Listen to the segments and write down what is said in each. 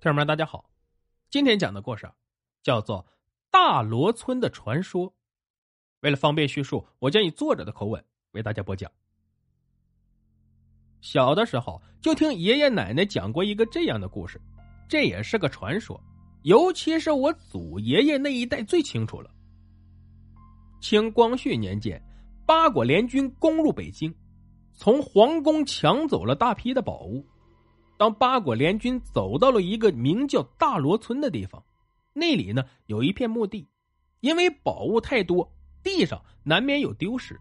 听友们，大家好，今天讲的故事叫做《大罗村的传说》。为了方便叙述，我将以作者的口吻为大家播讲。小的时候就听爷爷奶奶讲过一个这样的故事，这也是个传说，尤其是我祖爷爷那一代最清楚了。清光绪年间，八国联军攻入北京，从皇宫抢走了大批的宝物。当八国联军走到了一个名叫大罗村的地方，那里呢有一片墓地，因为宝物太多，地上难免有丢失。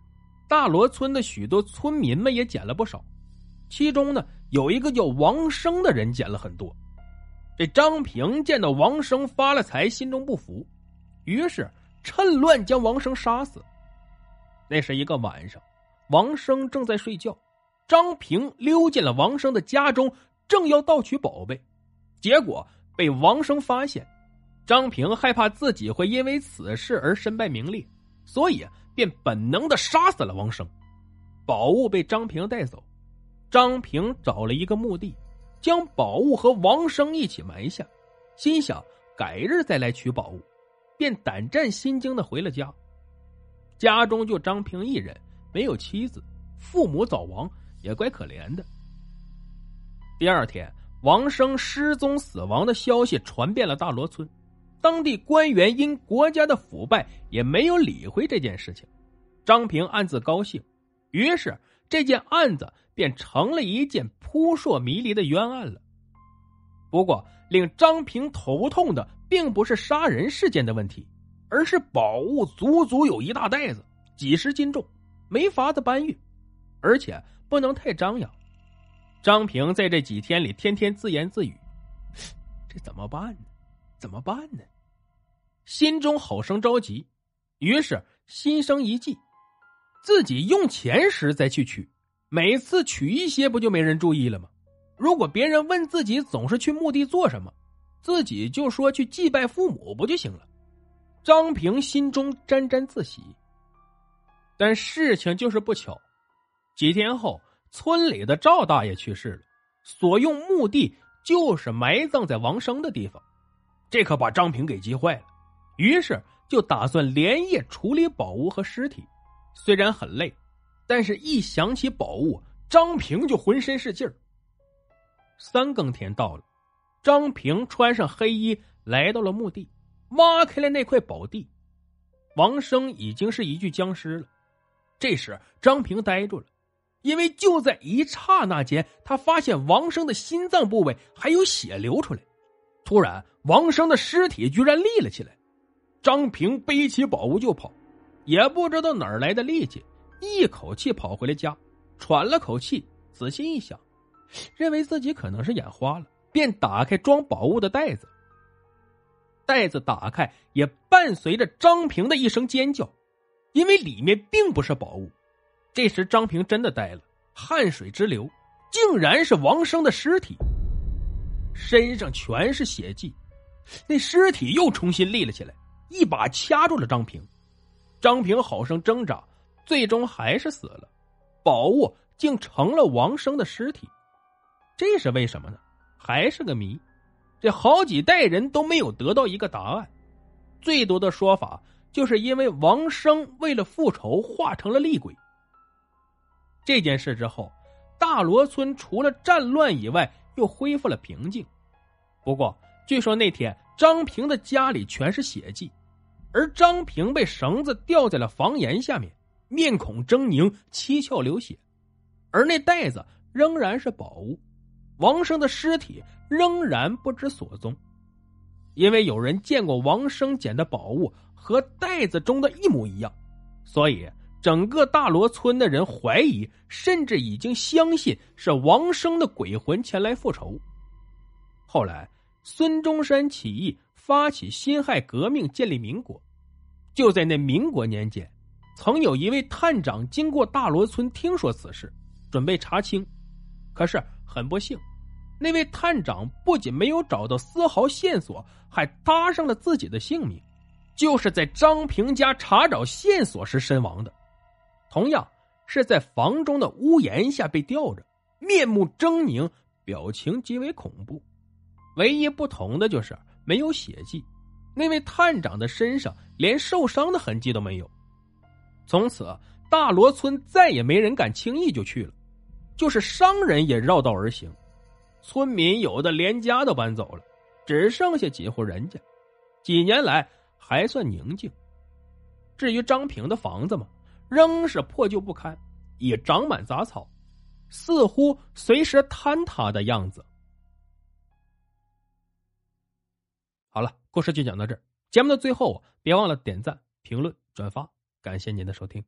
大罗村的许多村民们也捡了不少，其中呢有一个叫王生的人捡了很多。这张平见到王生发了财，心中不服，于是趁乱将王生杀死。那是一个晚上，王生正在睡觉，张平溜进了王生的家中。正要盗取宝贝，结果被王生发现。张平害怕自己会因为此事而身败名裂，所以便本能的杀死了王生。宝物被张平带走，张平找了一个墓地，将宝物和王生一起埋下，心想改日再来取宝物，便胆战心惊的回了家。家中就张平一人，没有妻子，父母早亡，也怪可怜的。第二天，王生失踪死亡的消息传遍了大罗村，当地官员因国家的腐败，也没有理会这件事情。张平暗自高兴，于是这件案子便成了一件扑朔迷离的冤案了。不过，令张平头痛的并不是杀人事件的问题，而是宝物足足有一大袋子，几十斤重，没法子搬运，而且不能太张扬。张平在这几天里天天自言自语：“这怎么办呢？怎么办呢？”心中好生着急，于是心生一计：自己用钱时再去取，每次取一些，不就没人注意了吗？如果别人问自己总是去墓地做什么，自己就说去祭拜父母不就行了？张平心中沾沾自喜。但事情就是不巧，几天后。村里的赵大爷去世了，所用墓地就是埋葬在王生的地方，这可把张平给急坏了。于是就打算连夜处理宝物和尸体。虽然很累，但是一想起宝物，张平就浑身是劲儿。三更天到了，张平穿上黑衣来到了墓地，挖开了那块宝地。王生已经是一具僵尸了。这时，张平呆住了。因为就在一刹那间，他发现王生的心脏部位还有血流出来。突然，王生的尸体居然立了起来。张平背起宝物就跑，也不知道哪儿来的力气，一口气跑回了家，喘了口气，仔细一想，认为自己可能是眼花了，便打开装宝物的袋子。袋子打开，也伴随着张平的一声尖叫，因为里面并不是宝物。这时，张平真的呆了，汗水直流，竟然是王生的尸体，身上全是血迹。那尸体又重新立了起来，一把掐住了张平。张平好生挣扎，最终还是死了。宝物竟成了王生的尸体，这是为什么呢？还是个谜。这好几代人都没有得到一个答案。最多的说法就是因为王生为了复仇化成了厉鬼。这件事之后，大罗村除了战乱以外，又恢复了平静。不过，据说那天张平的家里全是血迹，而张平被绳子吊在了房檐下面，面孔狰狞，七窍流血。而那袋子仍然是宝物，王生的尸体仍然不知所踪。因为有人见过王生捡的宝物和袋子中的一模一样，所以。整个大罗村的人怀疑，甚至已经相信是王生的鬼魂前来复仇。后来，孙中山起义，发起辛亥革命，建立民国。就在那民国年间，曾有一位探长经过大罗村，听说此事，准备查清，可是很不幸，那位探长不仅没有找到丝毫线索，还搭上了自己的性命，就是在张平家查找线索时身亡的。同样是在房中的屋檐下被吊着，面目狰狞，表情极为恐怖。唯一不同的就是没有血迹，那位探长的身上连受伤的痕迹都没有。从此，大罗村再也没人敢轻易就去了，就是商人也绕道而行。村民有的连家都搬走了，只剩下几户人家。几年来还算宁静。至于张平的房子嘛，仍是破旧不堪，也长满杂草，似乎随时坍塌的样子。好了，故事就讲到这儿。节目的最后，别忘了点赞、评论、转发，感谢您的收听。